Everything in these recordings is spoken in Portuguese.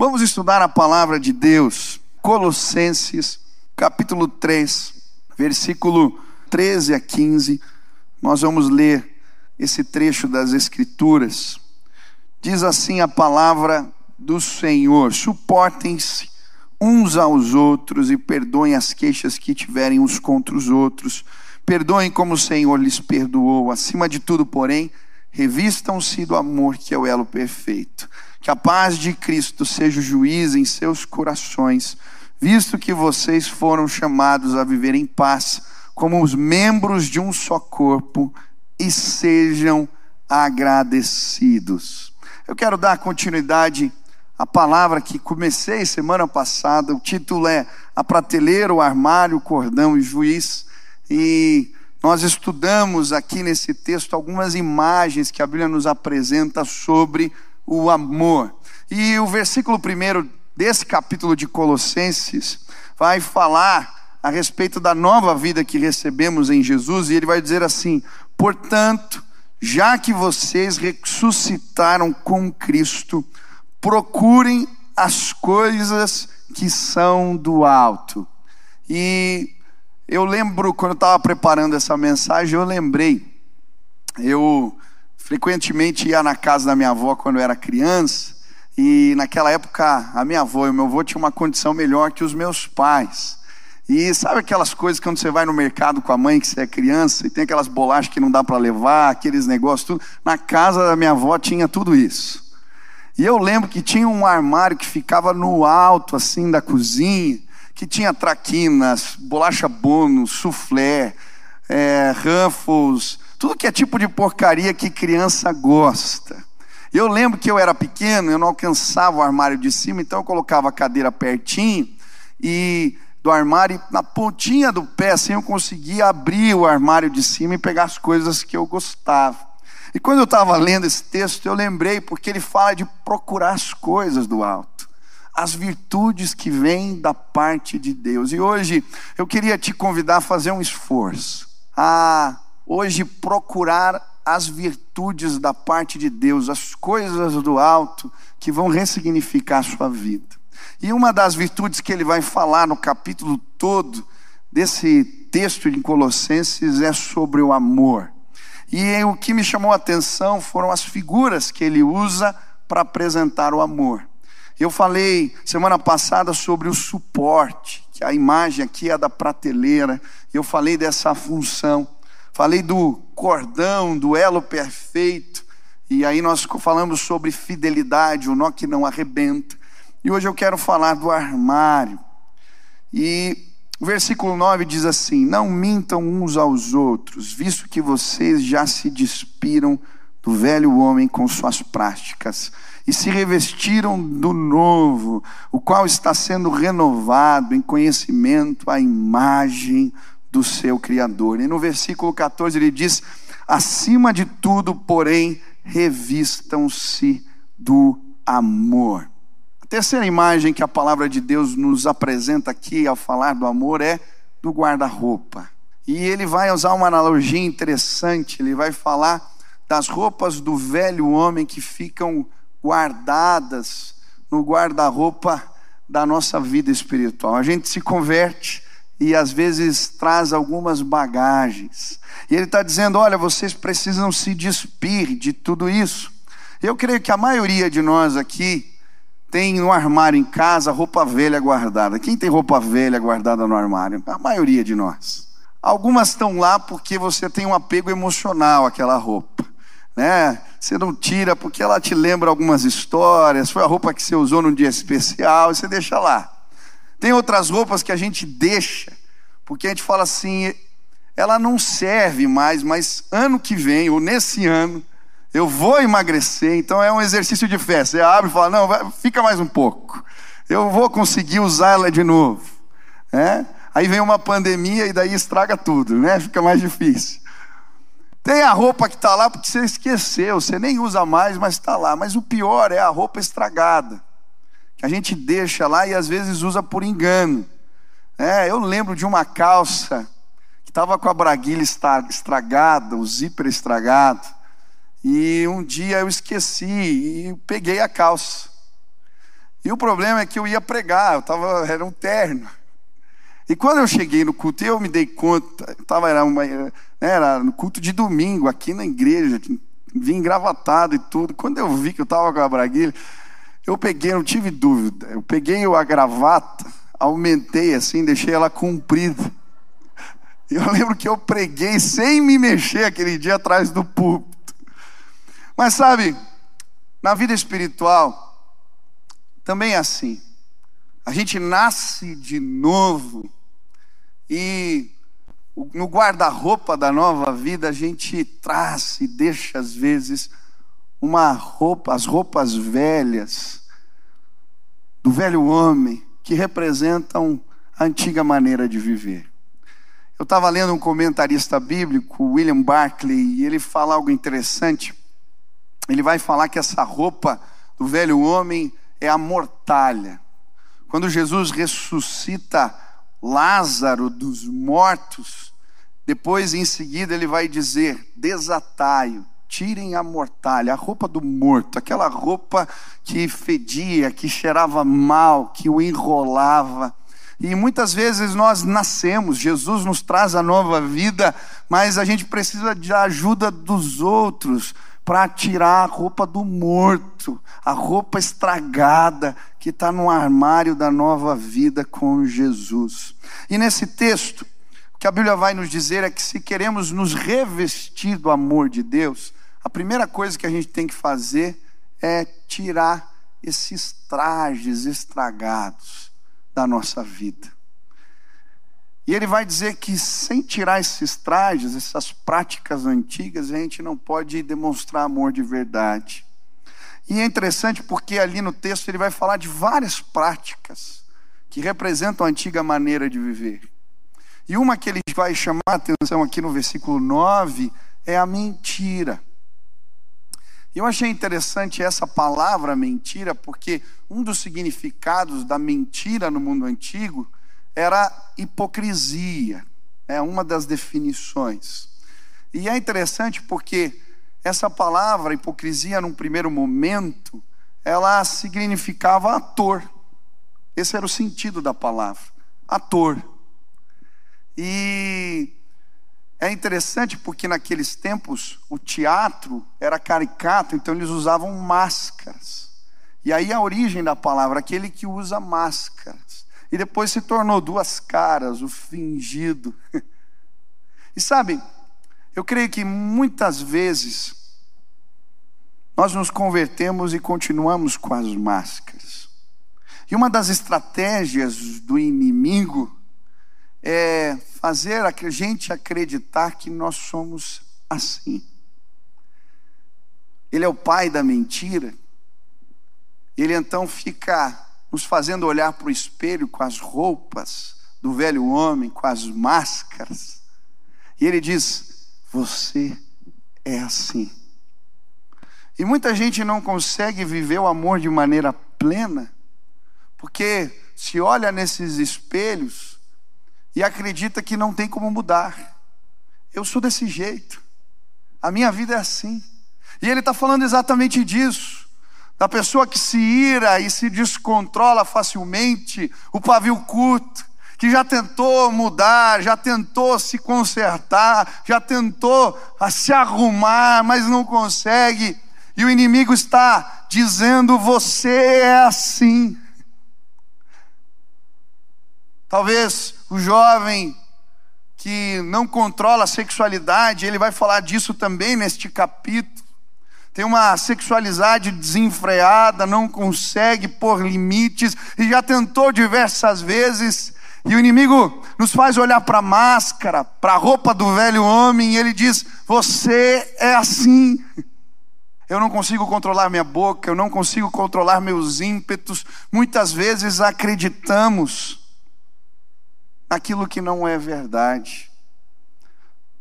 Vamos estudar a palavra de Deus, Colossenses, capítulo 3, versículo 13 a 15. Nós vamos ler esse trecho das Escrituras. Diz assim a palavra do Senhor: suportem-se uns aos outros e perdoem as queixas que tiverem uns contra os outros. Perdoem como o Senhor lhes perdoou. Acima de tudo, porém, revistam-se do amor que é o elo perfeito. Que a paz de Cristo seja o juiz em seus corações, visto que vocês foram chamados a viver em paz, como os membros de um só corpo, e sejam agradecidos. Eu quero dar continuidade à palavra que comecei semana passada. O título é A Prateleira, o Armário, o Cordão e o Juiz. E nós estudamos aqui nesse texto algumas imagens que a Bíblia nos apresenta sobre o amor. E o versículo primeiro desse capítulo de Colossenses vai falar a respeito da nova vida que recebemos em Jesus, e ele vai dizer assim: portanto, já que vocês ressuscitaram com Cristo, procurem as coisas que são do alto. E eu lembro, quando eu estava preparando essa mensagem, eu lembrei, eu frequentemente ia na casa da minha avó quando eu era criança, e naquela época a minha avó e o meu avô tinham uma condição melhor que os meus pais. E sabe aquelas coisas quando você vai no mercado com a mãe que você é criança e tem aquelas bolachas que não dá para levar, aqueles negócios tudo. Na casa da minha avó tinha tudo isso. E eu lembro que tinha um armário que ficava no alto assim da cozinha, que tinha traquinas, bolacha bônus, soufflé, é, ruffles, tudo que é tipo de porcaria que criança gosta. Eu lembro que eu era pequeno, eu não alcançava o armário de cima, então eu colocava a cadeira pertinho e do armário, na pontinha do pé, assim eu conseguia abrir o armário de cima e pegar as coisas que eu gostava. E quando eu estava lendo esse texto, eu lembrei, porque ele fala de procurar as coisas do alto, as virtudes que vêm da parte de Deus. E hoje eu queria te convidar a fazer um esforço, a hoje procurar as virtudes da parte de Deus, as coisas do alto que vão ressignificar a sua vida. E uma das virtudes que ele vai falar no capítulo todo desse texto de Colossenses é sobre o amor. E o que me chamou a atenção foram as figuras que ele usa para apresentar o amor. Eu falei semana passada sobre o suporte, que a imagem aqui é da prateleira. Eu falei dessa função. Falei do cordão, do elo perfeito. E aí nós falamos sobre fidelidade, o nó que não arrebenta. E hoje eu quero falar do armário. E o versículo 9 diz assim: Não mintam uns aos outros, visto que vocês já se despiram do velho homem com suas práticas e se revestiram do novo, o qual está sendo renovado em conhecimento à imagem do seu Criador. E no versículo 14 ele diz: acima de tudo, porém, revistam-se do amor. A terceira imagem que a palavra de Deus nos apresenta aqui ao falar do amor é do guarda-roupa. E ele vai usar uma analogia interessante, ele vai falar das roupas do velho homem que ficam guardadas no guarda-roupa da nossa vida espiritual. A gente se converte, e às vezes traz algumas bagagens. E ele está dizendo: olha, vocês precisam se despir de tudo isso. Eu creio que a maioria de nós aqui tem no armário em casa roupa velha guardada. Quem tem roupa velha guardada no armário? A maioria de nós. Algumas estão lá porque você tem um apego emocional àquela roupa. Né? Você não tira porque ela te lembra algumas histórias, foi a roupa que você usou num dia especial, e você deixa lá. Tem outras roupas que a gente deixa, porque a gente fala assim, ela não serve mais, mas ano que vem, ou nesse ano, eu vou emagrecer, então é um exercício de fé. Você abre e fala, não, fica mais um pouco. Eu vou conseguir usar ela de novo. É? Aí vem uma pandemia e daí estraga tudo, né? Fica mais difícil. Tem a roupa que está lá porque você esqueceu, você nem usa mais, mas está lá. Mas o pior é a roupa estragada que a gente deixa lá e às vezes usa por engano. É, eu lembro de uma calça que estava com a braguilha estragada, o zíper estragado, e um dia eu esqueci e peguei a calça. E o problema é que eu ia pregar, eu tava, era um terno. E quando eu cheguei no culto, eu me dei conta, tava, era, uma, era no culto de domingo, aqui na igreja, vim engravatado e tudo. Quando eu vi que eu estava com a braguilha, eu peguei, não tive dúvida, eu peguei a gravata, aumentei assim, deixei ela comprida. Eu lembro que eu preguei sem me mexer aquele dia atrás do púlpito. Mas sabe, na vida espiritual, também é assim. A gente nasce de novo e no guarda-roupa da nova vida a gente traz e deixa às vezes uma roupa, as roupas velhas do velho homem que representam a antiga maneira de viver. Eu estava lendo um comentarista bíblico, William Barclay, e ele fala algo interessante. Ele vai falar que essa roupa do velho homem é a mortalha. Quando Jesus ressuscita Lázaro dos mortos, depois em seguida ele vai dizer: desataio, tirem a mortalha, a roupa do morto, aquela roupa que fedia, que cheirava mal, que o enrolava. E muitas vezes nós nascemos, Jesus nos traz a nova vida, mas a gente precisa de ajuda dos outros para tirar a roupa do morto, a roupa estragada que está no armário da nova vida com Jesus. E nesse texto, o que a Bíblia vai nos dizer é que se queremos nos revestir do amor de Deus, a primeira coisa que a gente tem que fazer é tirar esses trajes estragados da nossa vida. E ele vai dizer que sem tirar esses trajes, essas práticas antigas, a gente não pode demonstrar amor de verdade. E é interessante porque ali no texto ele vai falar de várias práticas que representam a antiga maneira de viver. E uma que ele vai chamar a atenção aqui no versículo 9 é a mentira. Eu achei interessante essa palavra mentira, porque um dos significados da mentira no mundo antigo era hipocrisia, é uma das definições. E é interessante porque essa palavra hipocrisia, num primeiro momento, ela significava ator. Esse era o sentido da palavra, ator. E é interessante porque naqueles tempos o teatro era caricato, então eles usavam máscaras. E aí a origem da palavra, aquele que usa máscaras e depois se tornou duas caras, o fingido. E sabe, eu creio que muitas vezes nós nos convertemos e continuamos com as máscaras. E uma das estratégias do inimigo é fazer a gente acreditar que nós somos assim. Ele é o pai da mentira. Ele então fica nos fazendo olhar para o espelho com as roupas do velho homem, com as máscaras. E ele diz: Você é assim. E muita gente não consegue viver o amor de maneira plena, porque se olha nesses espelhos e acredita que não tem como mudar. Eu sou desse jeito, a minha vida é assim. E ele está falando exatamente disso da pessoa que se ira e se descontrola facilmente, o pavio curto, que já tentou mudar, já tentou se consertar, já tentou se arrumar, mas não consegue, e o inimigo está dizendo: você é assim. Talvez o jovem que não controla a sexualidade, ele vai falar disso também neste capítulo tem uma sexualidade desenfreada, não consegue pôr limites e já tentou diversas vezes. E o inimigo nos faz olhar para a máscara, para a roupa do velho homem, e ele diz: Você é assim. Eu não consigo controlar minha boca, eu não consigo controlar meus ímpetos. Muitas vezes acreditamos naquilo que não é verdade.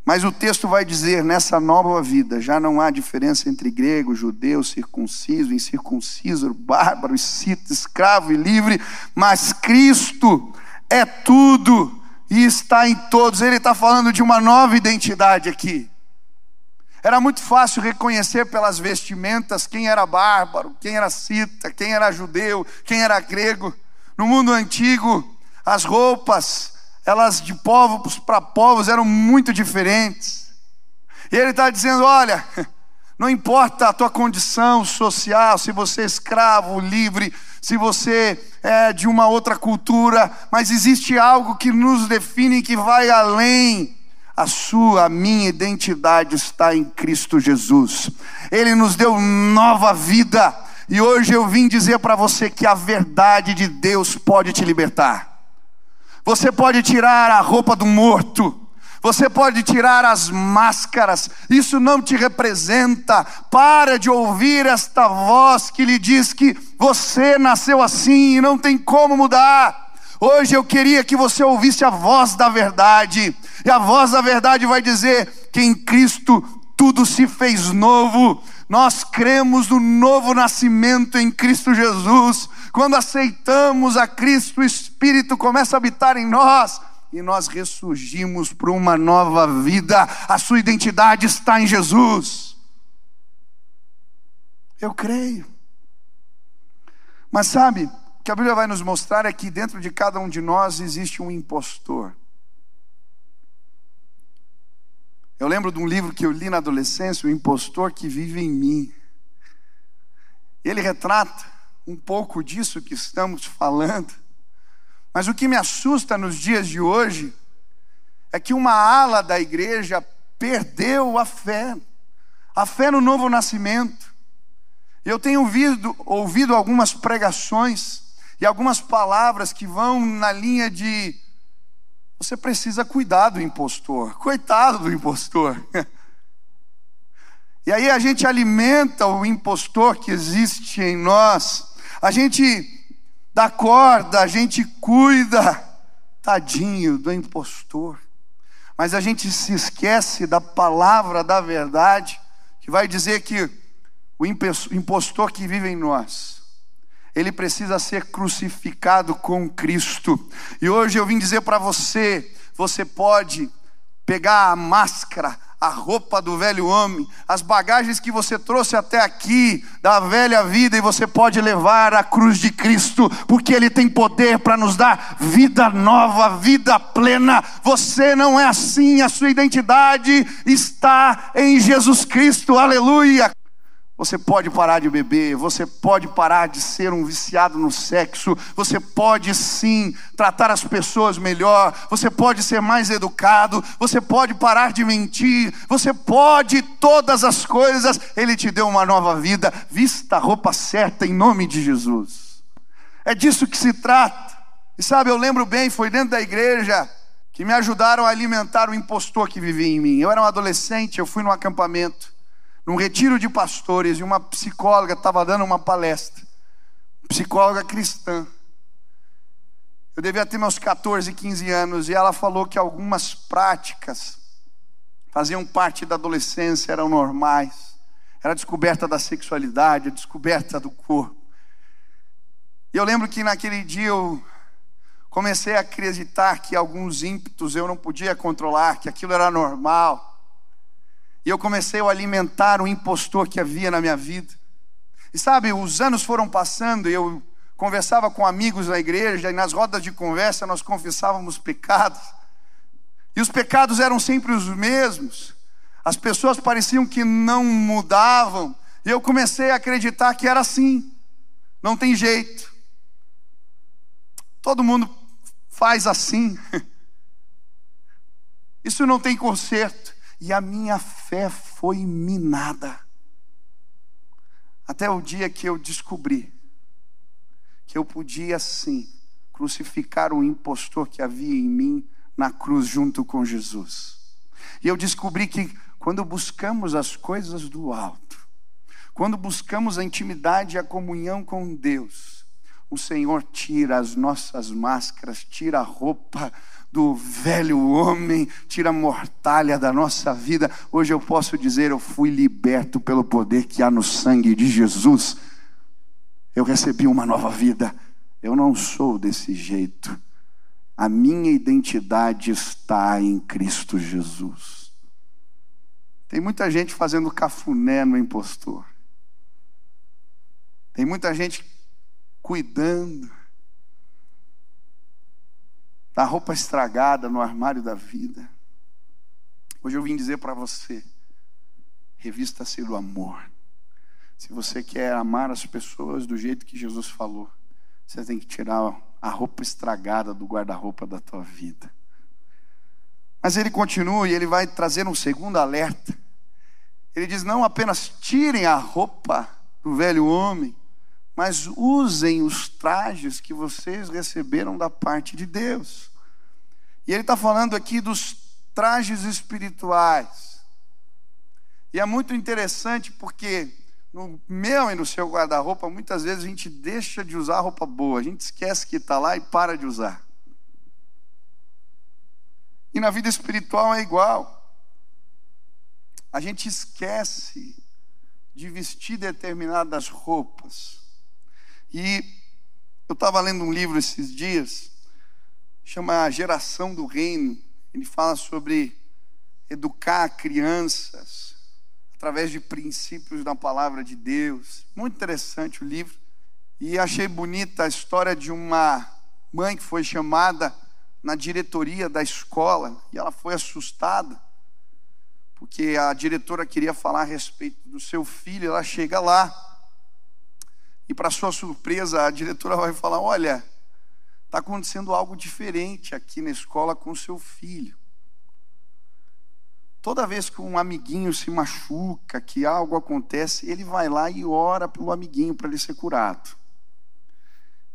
Mas o texto vai dizer: nessa nova vida já não há diferença entre grego, judeu, circunciso, incircunciso, bárbaro, cita, escravo e livre, mas Cristo é tudo e está em todos. Ele está falando de uma nova identidade aqui. Era muito fácil reconhecer pelas vestimentas quem era bárbaro, quem era cita, quem era judeu, quem era grego. No mundo antigo, as roupas, elas de povos para povos eram muito diferentes. E ele está dizendo: olha, não importa a tua condição social, se você é escravo, livre, se você é de uma outra cultura, mas existe algo que nos define que vai além. A sua, a minha identidade está em Cristo Jesus. Ele nos deu nova vida. E hoje eu vim dizer para você que a verdade de Deus pode te libertar. Você pode tirar a roupa do morto. Você pode tirar as máscaras, isso não te representa. Para de ouvir esta voz que lhe diz que você nasceu assim e não tem como mudar. Hoje eu queria que você ouvisse a voz da verdade, e a voz da verdade vai dizer que em Cristo tudo se fez novo. Nós cremos no novo nascimento em Cristo Jesus. Quando aceitamos a Cristo, o Espírito começa a habitar em nós e nós ressurgimos para uma nova vida. A sua identidade está em Jesus. Eu creio. Mas sabe, o que a Bíblia vai nos mostrar é que dentro de cada um de nós existe um impostor. Eu lembro de um livro que eu li na adolescência, O Impostor que Vive em Mim. Ele retrata um pouco disso que estamos falando. Mas o que me assusta nos dias de hoje é que uma ala da igreja perdeu a fé, a fé no novo nascimento. Eu tenho ouvido, ouvido algumas pregações e algumas palavras que vão na linha de você precisa cuidar do impostor, coitado do impostor. E aí a gente alimenta o impostor que existe em nós, a gente da corda, a gente cuida, tadinho do impostor. Mas a gente se esquece da palavra da verdade, que vai dizer que o impostor que vive em nós, ele precisa ser crucificado com Cristo. E hoje eu vim dizer para você: você pode pegar a máscara, a roupa do velho homem, as bagagens que você trouxe até aqui da velha vida e você pode levar a cruz de Cristo, porque Ele tem poder para nos dar vida nova, vida plena. Você não é assim, a sua identidade está em Jesus Cristo, aleluia. Você pode parar de beber, você pode parar de ser um viciado no sexo, você pode sim tratar as pessoas melhor, você pode ser mais educado, você pode parar de mentir, você pode todas as coisas. Ele te deu uma nova vida, vista a roupa certa em nome de Jesus. É disso que se trata. E sabe, eu lembro bem, foi dentro da igreja que me ajudaram a alimentar o impostor que vivia em mim. Eu era um adolescente, eu fui num acampamento num retiro de pastores, e uma psicóloga estava dando uma palestra, psicóloga cristã. Eu devia ter meus 14, 15 anos, e ela falou que algumas práticas faziam parte da adolescência, eram normais. Era a descoberta da sexualidade, a descoberta do corpo. E eu lembro que naquele dia eu comecei a acreditar que alguns ímpetos eu não podia controlar, que aquilo era normal. E eu comecei a alimentar o impostor que havia na minha vida. E sabe, os anos foram passando e eu conversava com amigos na igreja e nas rodas de conversa nós confessávamos pecados. E os pecados eram sempre os mesmos. As pessoas pareciam que não mudavam. E eu comecei a acreditar que era assim. Não tem jeito. Todo mundo faz assim. Isso não tem conserto e a minha fé foi minada. Até o dia que eu descobri que eu podia sim crucificar o impostor que havia em mim na cruz junto com Jesus. E eu descobri que quando buscamos as coisas do alto, quando buscamos a intimidade e a comunhão com Deus, o Senhor tira as nossas máscaras, tira a roupa do velho homem, tira a mortalha da nossa vida. Hoje eu posso dizer: eu fui liberto pelo poder que há no sangue de Jesus. Eu recebi uma nova vida. Eu não sou desse jeito. A minha identidade está em Cristo Jesus. Tem muita gente fazendo cafuné no impostor. Tem muita gente cuidando da roupa estragada no armário da vida. Hoje eu vim dizer para você: revista-se do amor. Se você quer amar as pessoas do jeito que Jesus falou, você tem que tirar a roupa estragada do guarda-roupa da tua vida. Mas ele continua e ele vai trazer um segundo alerta. Ele diz: não apenas tirem a roupa do velho homem, mas usem os trajes que vocês receberam da parte de Deus. E ele está falando aqui dos trajes espirituais. E é muito interessante porque no meu e no seu guarda-roupa, muitas vezes a gente deixa de usar roupa boa, a gente esquece que está lá e para de usar. E na vida espiritual é igual. A gente esquece de vestir determinadas roupas. E eu estava lendo um livro esses dias, chama A Geração do Reino. Ele fala sobre educar crianças através de princípios da palavra de Deus. Muito interessante o livro. E achei bonita a história de uma mãe que foi chamada na diretoria da escola e ela foi assustada porque a diretora queria falar a respeito do seu filho. Ela chega lá e, para sua surpresa, a diretora vai falar: Olha, está acontecendo algo diferente aqui na escola com seu filho. Toda vez que um amiguinho se machuca, que algo acontece, ele vai lá e ora pelo amiguinho para ele ser curado.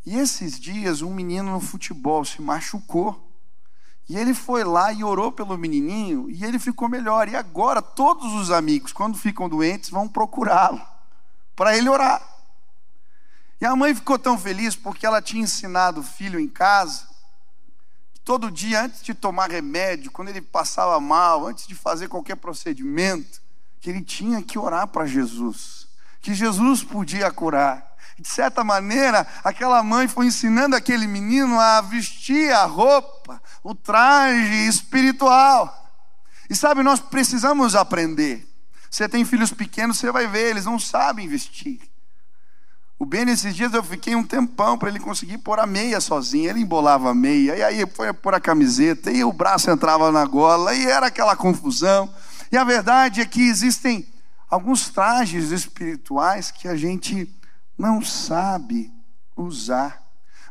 E esses dias, um menino no futebol se machucou. E ele foi lá e orou pelo menininho e ele ficou melhor. E agora todos os amigos, quando ficam doentes, vão procurá-lo para ele orar. E a mãe ficou tão feliz porque ela tinha ensinado o filho em casa que todo dia, antes de tomar remédio, quando ele passava mal, antes de fazer qualquer procedimento, que ele tinha que orar para Jesus, que Jesus podia curar. De certa maneira, aquela mãe foi ensinando aquele menino a vestir a roupa, o traje espiritual. E sabe, nós precisamos aprender. Você tem filhos pequenos, você vai ver, eles não sabem vestir. O Ben, esses dias eu fiquei um tempão para ele conseguir pôr a meia sozinho. Ele embolava a meia, e aí foi pôr a camiseta, e o braço entrava na gola, e era aquela confusão. E a verdade é que existem alguns trajes espirituais que a gente não sabe usar.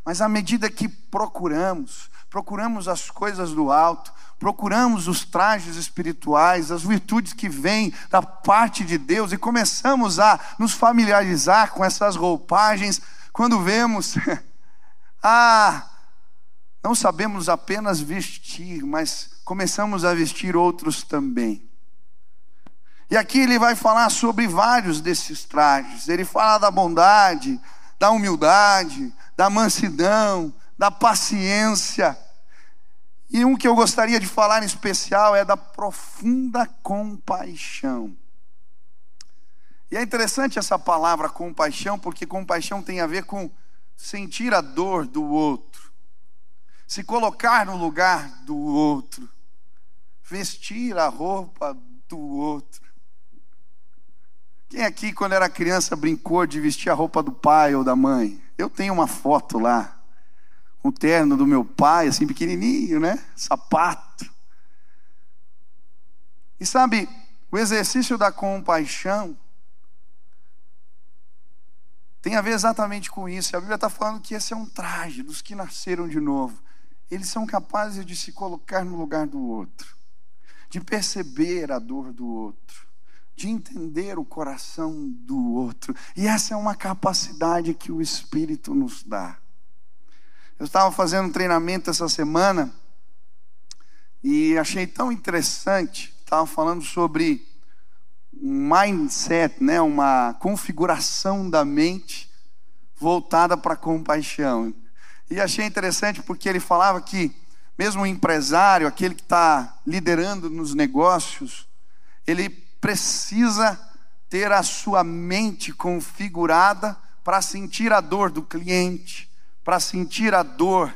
Mas à medida que procuramos, procuramos as coisas do alto, procuramos os trajes espirituais, as virtudes que vêm da parte de Deus e começamos a nos familiarizar com essas roupagens, quando vemos, ah, não sabemos apenas vestir, mas começamos a vestir outros também. E aqui ele vai falar sobre vários desses trajes. Ele fala da bondade, da humildade, da mansidão, da paciência. E um que eu gostaria de falar em especial é da profunda compaixão. E é interessante essa palavra compaixão, porque compaixão tem a ver com sentir a dor do outro, se colocar no lugar do outro, vestir a roupa do outro. Quem aqui, quando era criança, brincou de vestir a roupa do pai ou da mãe? Eu tenho uma foto lá, um terno do meu pai, assim pequenininho, né? Sapato. E sabe, o exercício da compaixão tem a ver exatamente com isso. A Bíblia está falando que esse é um traje dos que nasceram de novo. Eles são capazes de se colocar no lugar do outro, de perceber a dor do outro de entender o coração do outro. E essa é uma capacidade que o Espírito nos dá. Eu estava fazendo um treinamento essa semana e achei tão interessante. Estava falando sobre um mindset, né, uma configuração da mente voltada para a compaixão. E achei interessante porque ele falava que, mesmo o empresário, aquele que está liderando nos negócios, ele precisa ter a sua mente configurada para sentir a dor do cliente, para sentir a dor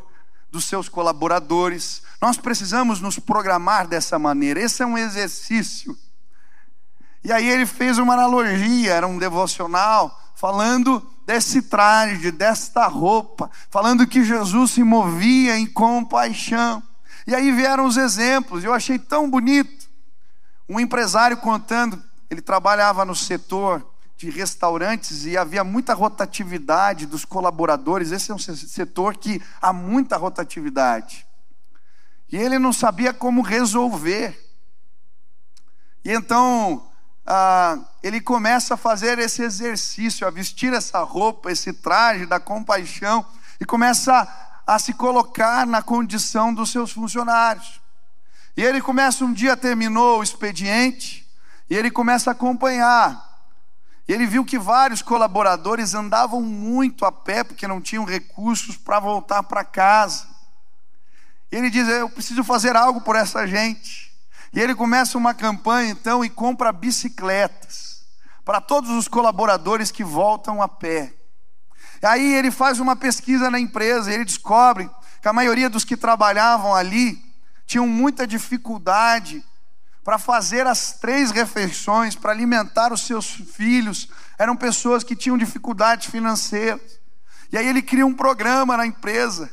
dos seus colaboradores. Nós precisamos nos programar dessa maneira. Esse é um exercício. E aí ele fez uma analogia, era um devocional, falando desse traje, desta roupa, falando que Jesus se movia em compaixão. E aí vieram os exemplos, eu achei tão bonito. Um empresário contando, ele trabalhava no setor de restaurantes e havia muita rotatividade dos colaboradores. Esse é um setor que há muita rotatividade. E ele não sabia como resolver. E então ah, ele começa a fazer esse exercício, a vestir essa roupa, esse traje da compaixão, e começa a, se colocar na condição dos seus funcionários. E ele começa um dia, terminou o expediente, e ele começa a acompanhar. E ele viu que vários colaboradores andavam muito a pé, porque não tinham recursos para voltar para casa. E ele diz: Eu preciso fazer algo por essa gente. E ele começa uma campanha então e compra bicicletas para todos os colaboradores que voltam a pé. Aí ele faz uma pesquisa na empresa, e ele descobre que a maioria dos que trabalhavam ali tinham muita dificuldade para fazer as três refeições, para alimentar os seus filhos, eram pessoas que tinham dificuldades financeiras. E aí ele cria um programa na empresa,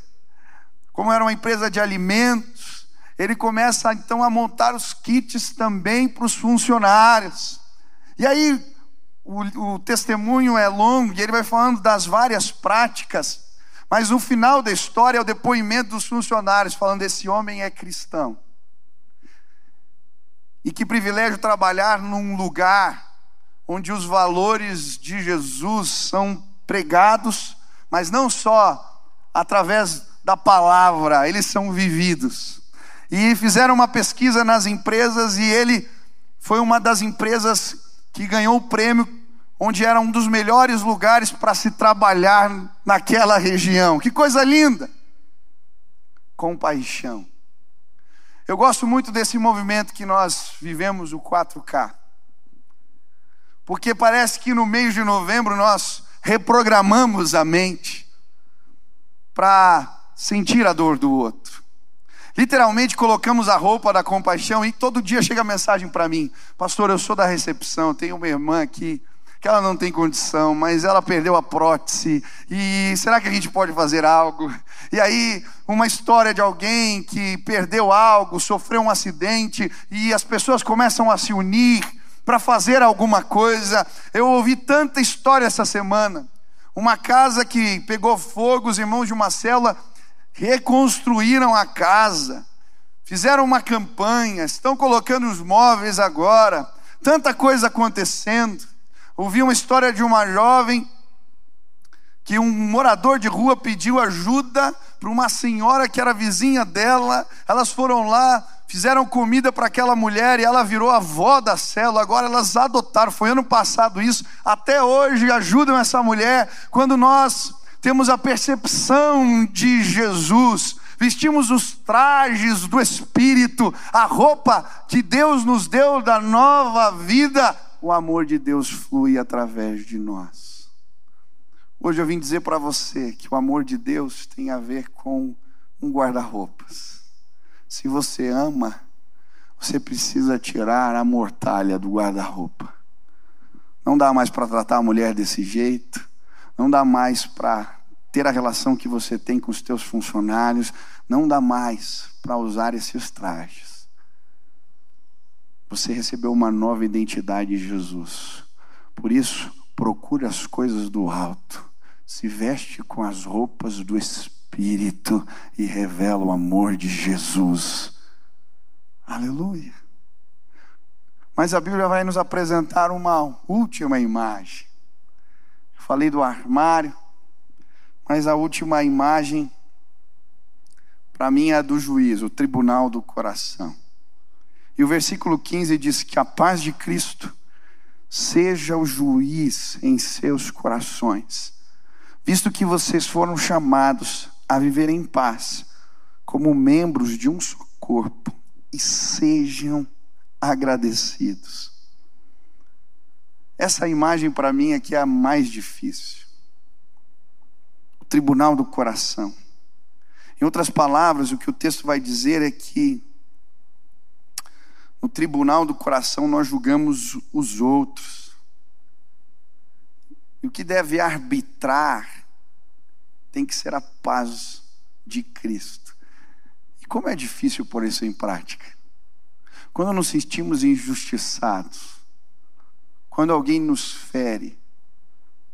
como era uma empresa de alimentos, ele começa então a montar os kits também para os funcionários. E aí o, o, testemunho é longo e ele vai falando das várias práticas, mas o final da história é o depoimento dos funcionários, falando: esse homem é cristão. E que privilégio trabalhar num lugar onde os valores de Jesus são pregados, mas não só através da palavra, eles são vividos. E fizeram uma pesquisa nas empresas e ele foi uma das empresas que ganhou o prêmio, onde era um dos melhores lugares para se trabalhar naquela região. Que coisa linda! Compaixão. Eu gosto muito desse movimento que nós vivemos, o 4K. Porque parece que no mês de novembro nós reprogramamos a mente para sentir a dor do outro. Literalmente colocamos a roupa da compaixão e todo dia chega a mensagem para mim: Pastor, eu sou da recepção, tenho uma irmã aqui que ela não tem condição, mas ela perdeu a prótese, e será que a gente pode fazer algo? E aí, uma história de alguém que perdeu algo, sofreu um acidente, e as pessoas começam a se unir para fazer alguma coisa. Eu ouvi tanta história essa semana. Uma casa que pegou fogo, os irmãos de uma célula reconstruíram a casa, fizeram uma campanha, estão colocando os móveis agora, tanta coisa acontecendo. Ouvi uma história de uma jovem que um morador de rua pediu ajuda para uma senhora que era vizinha dela. Elas foram lá, fizeram comida para aquela mulher e ela virou avó da célula. Agora elas adotaram, foi ano passado isso. Até hoje ajudam essa mulher. Quando nós temos a percepção de Jesus, vestimos os trajes do Espírito, a roupa que Deus nos deu da nova vida, o amor de Deus flui através de nós. Hoje eu vim dizer para você que o amor de Deus tem a ver com um guarda-roupas. Se você ama, você precisa tirar a mortalha do guarda-roupa. Não dá mais para tratar a mulher desse jeito não dá mais para ter a relação que você tem com os teus funcionários, não dá mais para usar esses trajes. Você recebeu uma nova identidade de Jesus. Por isso, procure as coisas do alto, se veste com as roupas do Espírito e revela o amor de Jesus. Aleluia. Mas a Bíblia vai nos apresentar uma última imagem Falei do armário, mas a última imagem, para mim, é a do juiz, o tribunal do coração. E o versículo 15 diz que a paz de Cristo seja o juiz em seus corações, visto que vocês foram chamados a viver em paz, como membros de um só corpo, e sejam agradecidos. Essa imagem para mim aqui é a mais difícil. O tribunal do coração. Em outras palavras, o que o texto vai dizer é que tribunal do coração nós julgamos os outros. E o que deve arbitrar tem que ser a paz de Cristo. E como é difícil pôr isso em prática? Quando nos sentimos injustiçados, quando alguém nos fere,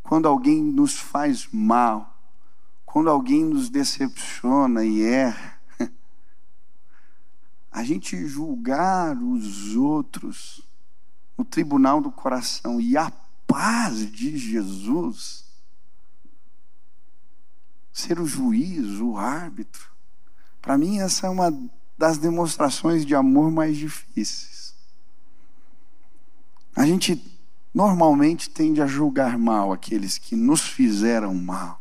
quando alguém nos faz mal, quando alguém nos decepciona e erra, a gente julgar os outros no tribunal do coração e a paz de Jesus ser o juiz, o árbitro. Para mim, essa é uma das demonstrações de amor mais difíceis. A gente normalmente tende a julgar mal aqueles que nos fizeram mal.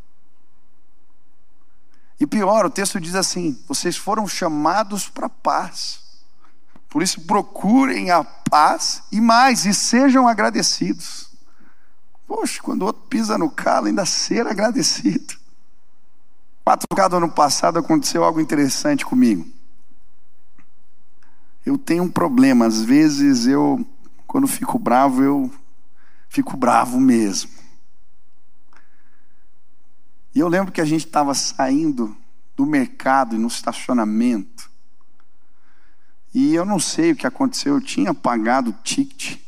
E pior, o texto diz assim: vocês foram chamados para paz. Por isso procurem a paz e mais, e sejam agradecidos. Poxa, quando o outro pisa no calo, ainda ser agradecido. Quatro do ano passado aconteceu algo interessante comigo. Eu tenho um problema, às vezes eu, quando fico bravo, eu fico bravo mesmo. E eu lembro que a gente estava saindo do mercado e no estacionamento. E eu não sei o que aconteceu, eu tinha pagado o ticket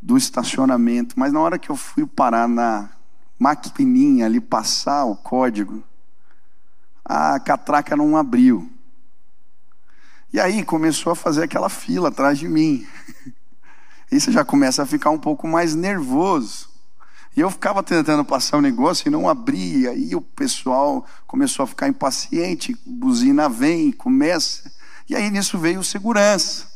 do estacionamento, mas na hora que eu fui parar na maquininha ali passar o código, a catraca não abriu. E aí começou a fazer aquela fila atrás de mim. E você já começa a ficar um pouco mais nervoso. E eu ficava tentando passar o negócio e não abria. E o pessoal começou a ficar impaciente. Buzina vem, começa. E aí nisso veio o segurança.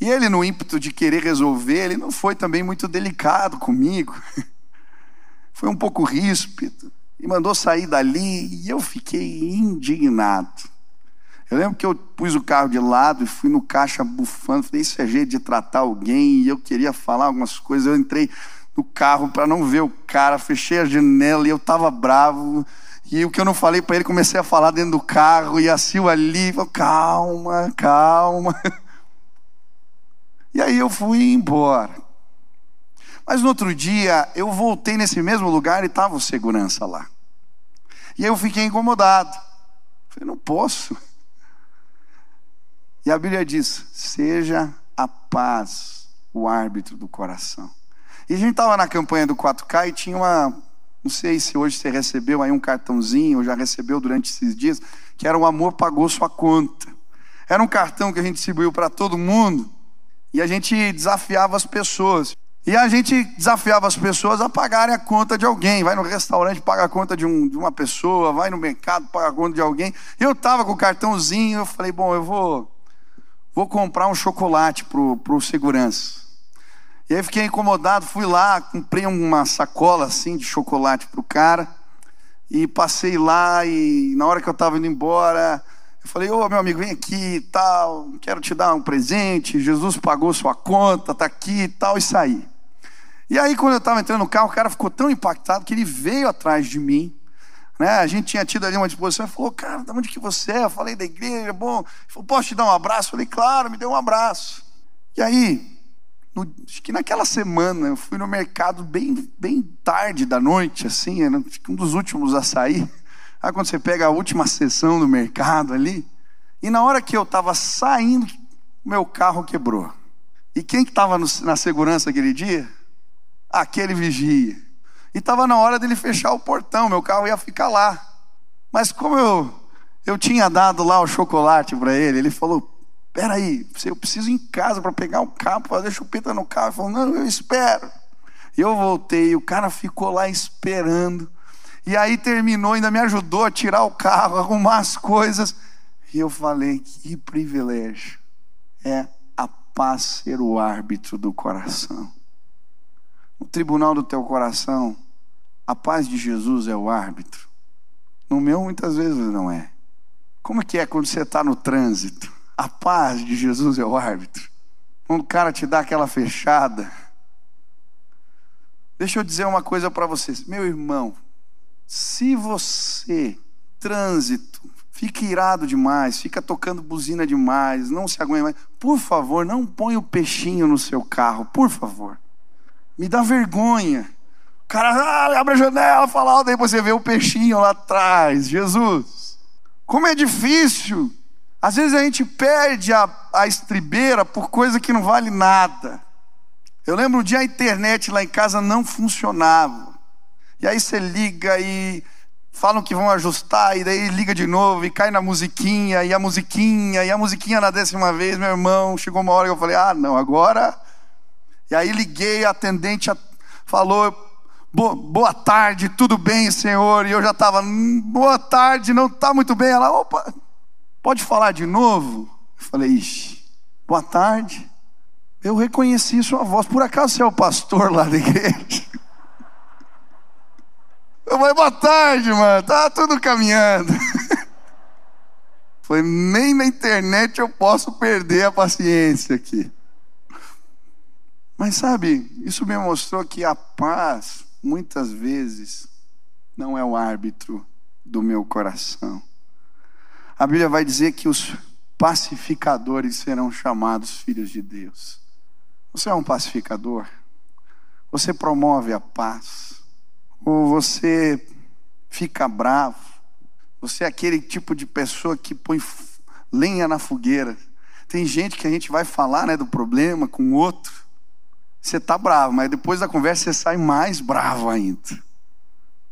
E ele, no ímpeto de querer resolver, ele não foi também muito delicado comigo. Foi um pouco ríspido. E mandou sair dali. E eu fiquei indignado. Eu lembro que eu pus o carro de lado e fui no caixa bufando. Falei, isso é jeito de tratar alguém. E eu queria falar algumas coisas. Eu entrei no carro para não ver o cara, fechei a janela e eu estava bravo. E o que eu não falei para ele, comecei a falar dentro do carro. E a Sil ali, falou, calma, calma. E aí eu fui embora. Mas no outro dia, eu voltei nesse mesmo lugar e estava o segurança lá. E aí eu fiquei incomodado. Falei, não posso. E a Bíblia diz: seja a paz o árbitro do coração. E a gente estava na campanha do 4K e tinha uma. Não sei se hoje você recebeu aí um cartãozinho, ou já recebeu durante esses dias, que era o Amor Pagou Sua Conta. Era um cartão que a gente distribuiu para todo mundo e a gente desafiava as pessoas. E a gente desafiava as pessoas a pagarem a conta de alguém. Vai no restaurante, paga a conta de, um, de uma pessoa, vai no mercado, paga a conta de alguém. Eu estava com o cartãozinho, eu falei, bom, eu vou vou comprar um chocolate pro, pro segurança. E aí fiquei incomodado, fui lá, comprei uma sacola assim de chocolate pro cara e passei lá e na hora que eu estava indo embora, eu falei: "Ô, meu amigo, vem aqui e tal, quero te dar um presente. Jesus pagou sua conta, tá aqui e tal" e saí. E aí quando eu estava entrando no carro, o cara ficou tão impactado que ele veio atrás de mim né? A gente tinha tido ali uma disposição, ele falou, cara, de onde que você é? Eu falei, da igreja, bom. Ele falou, posso te dar um abraço? Eu falei, claro, me deu um abraço. E aí, no, acho que naquela semana, eu fui no mercado bem, bem tarde da noite, assim, era um dos últimos a sair. Aí quando você pega a última sessão do mercado ali, e na hora que eu estava saindo, meu carro quebrou. E quem que estava na segurança aquele dia? Aquele vigia. E estava na hora dele fechar o portão, meu carro ia ficar lá. Mas como eu, eu tinha dado lá o chocolate para ele, ele falou: Peraí, eu preciso ir em casa para pegar o carro, fazer chupeta no carro. Ele falou: Não, eu espero. Eu voltei, o cara ficou lá esperando. E aí terminou, ainda me ajudou a tirar o carro, arrumar as coisas. E eu falei: Que privilégio é a paz ser o árbitro do coração. No tribunal do teu coração, a paz de Jesus é o árbitro. No meu, muitas vezes não é. Como é que é quando você está no trânsito? A paz de Jesus é o árbitro. Quando o cara te dá aquela fechada. Deixa eu dizer uma coisa para vocês. Meu irmão, se você, trânsito, fica irado demais, fica tocando buzina demais, não se aguenta mais. Por favor, não ponha o peixinho no seu carro, por favor. Me dá vergonha. O cara ah, abre a janela, fala alto, você vê o peixinho lá atrás. Jesus. Como é difícil. Às vezes a gente perde a, a estribeira por coisa que não vale nada. Eu lembro um dia a internet lá em casa não funcionava. E aí você liga e falam que vão ajustar, e daí liga de novo, e cai na musiquinha, e a musiquinha, e a musiquinha na décima vez, meu irmão, chegou uma hora que eu falei, ah, não, agora. E aí liguei, a atendente falou, boa tarde, tudo bem, senhor? E eu já estava, hum, boa tarde, não está muito bem. Ela, opa, pode falar de novo? Eu falei, ixi, boa tarde. Eu reconheci sua voz, por acaso você é o pastor lá da igreja? Eu falei, boa tarde, mano. Tá tudo caminhando. Foi nem na internet eu posso perder a paciência aqui. Mas sabe, isso me mostrou que a paz, muitas vezes, não é o árbitro do meu coração. A Bíblia vai dizer que os pacificadores serão chamados filhos de Deus. Você é um pacificador? Você promove a paz? ou você fica bravo. Você é aquele tipo de pessoa que põe lenha na fogueira. Tem gente que a gente vai falar né, do problema com o outro. Você está bravo, mas depois da conversa você sai mais bravo ainda.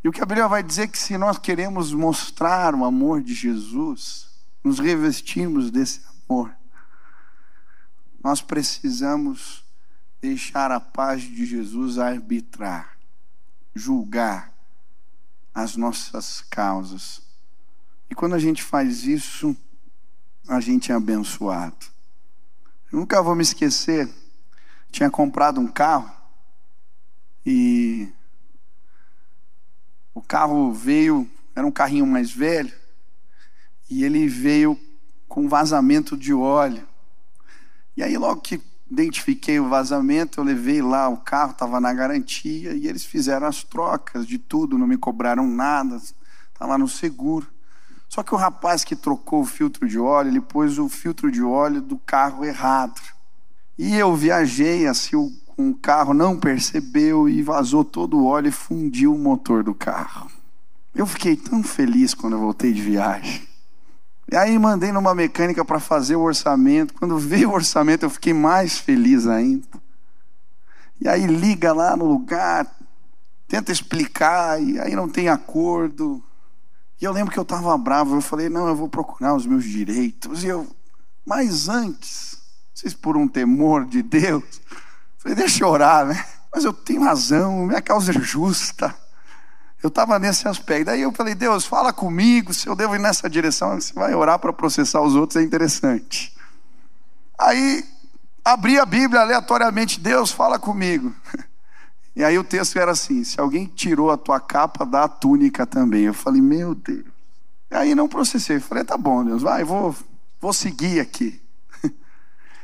E o que Bíblia vai dizer é que se nós queremos mostrar o amor de Jesus, nos revestimos desse amor, nós precisamos deixar a paz de Jesus arbitrar julgar as nossas causas. E quando a gente faz isso, a gente é abençoado. Eu nunca vou me esquecer, tinha comprado um carro e o carro veio, era um carrinho mais velho, e ele veio com vazamento de óleo. E aí logo que identifiquei o vazamento, eu levei lá o carro, estava na garantia e eles fizeram as trocas de tudo, não me cobraram nada, está lá no seguro. Só que o rapaz que trocou o filtro de óleo, ele pôs o filtro de óleo do carro errado. E eu viajei assim, o, o carro não percebeu e vazou todo o óleo e fundiu o motor do carro. Eu fiquei tão feliz quando eu voltei de viagem. E aí mandei numa mecânica para fazer o orçamento. Quando veio o orçamento, eu fiquei mais feliz ainda. E aí liga lá no lugar, tenta explicar, e aí não tem acordo. E eu lembro que eu estava bravo, eu falei, não, eu vou procurar os meus direitos. E eu, mas antes, vocês por um temor de Deus, falei, deixa eu orar, né? Mas eu tenho razão, minha causa é justa. Eu estava nesse aspecto. Daí eu falei, Deus, fala comigo, se eu devo ir nessa direção, você vai orar para processar os outros, é interessante. Aí abri a Bíblia aleatoriamente, Deus, fala comigo. E aí o texto era assim: se alguém tirou a tua capa, dá a túnica também. Eu falei, meu Deus. E aí não processei. Eu falei, tá bom, Deus, vai, vou, vou seguir aqui.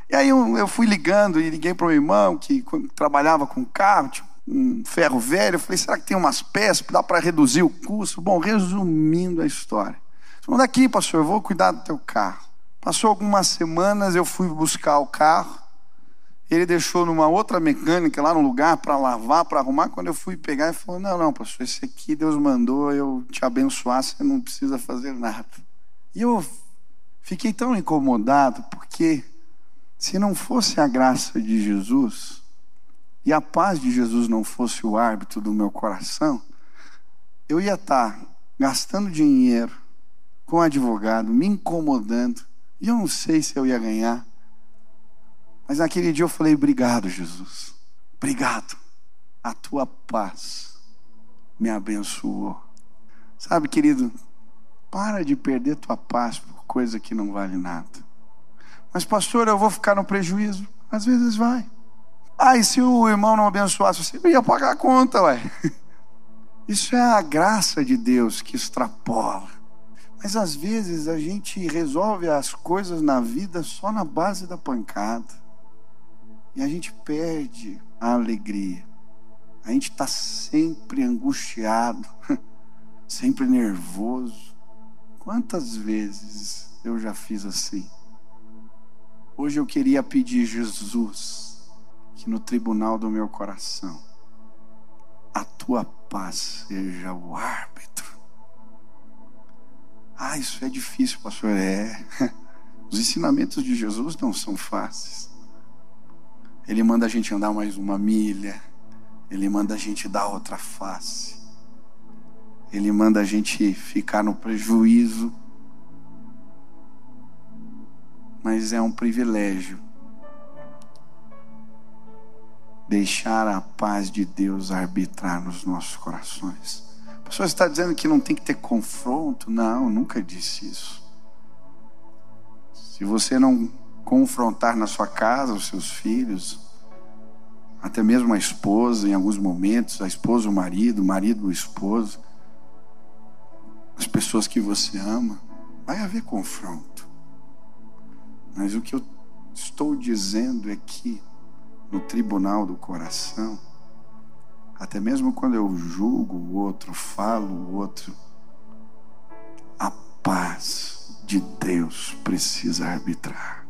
E aí eu, eu fui ligando e liguei para o meu irmão que trabalhava com carro, tipo, um ferro velho. Eu falei, será que tem umas peças que dá para reduzir o custo? Bom, resumindo a história. Vamos daqui, pastor, eu vou cuidar do teu carro. Passou algumas semanas, eu fui buscar o carro. Ele deixou numa outra mecânica lá no lugar para lavar, para arrumar. Quando eu fui pegar, ele falou: Não, não, pastor, esse aqui Deus mandou eu te abençoar, você não precisa fazer nada. E eu fiquei tão incomodado, porque se não fosse a graça de Jesus, e a paz de Jesus não fosse o árbitro do meu coração, eu ia estar gastando dinheiro com advogado, me incomodando, e eu não sei se eu ia ganhar. Mas naquele dia eu falei: Obrigado, Jesus. Obrigado. A tua paz me abençoou. Sabe, querido, para de perder tua paz por coisa que não vale nada. Mas, pastor, eu vou ficar no prejuízo? Às vezes vai. Ah, e se o irmão não abençoasse, você ia pagar a conta, ué. Isso é a graça de Deus que extrapola. Mas às vezes a gente resolve as coisas na vida só na base da pancada. E a gente perde a alegria. A gente está sempre angustiado, sempre nervoso, Quantas vezes eu já fiz assim? Hoje eu queria pedir Jesus que no tribunal do meu coração a tua paz seja o árbitro. Ah, isso é difícil, pastor. É. Os ensinamentos de Jesus não são fáceis. Ele manda a gente andar mais uma milha. Ele manda a gente dar outra face. Ele manda a gente ficar no prejuízo. Mas é um privilégio deixar a paz de Deus arbitrar nos nossos corações. A pessoa está dizendo que não tem que ter confronto. Não, nunca disse isso. Se você não confrontar na sua casa os seus filhos, até mesmo a esposa, em alguns momentos, a esposa, o marido, o marido, o esposo, as pessoas que você ama, vai haver confronto. Mas o que eu estou dizendo é que no tribunal do coração, até mesmo quando eu julgo o outro, falo o outro, a paz de Deus precisa arbitrar.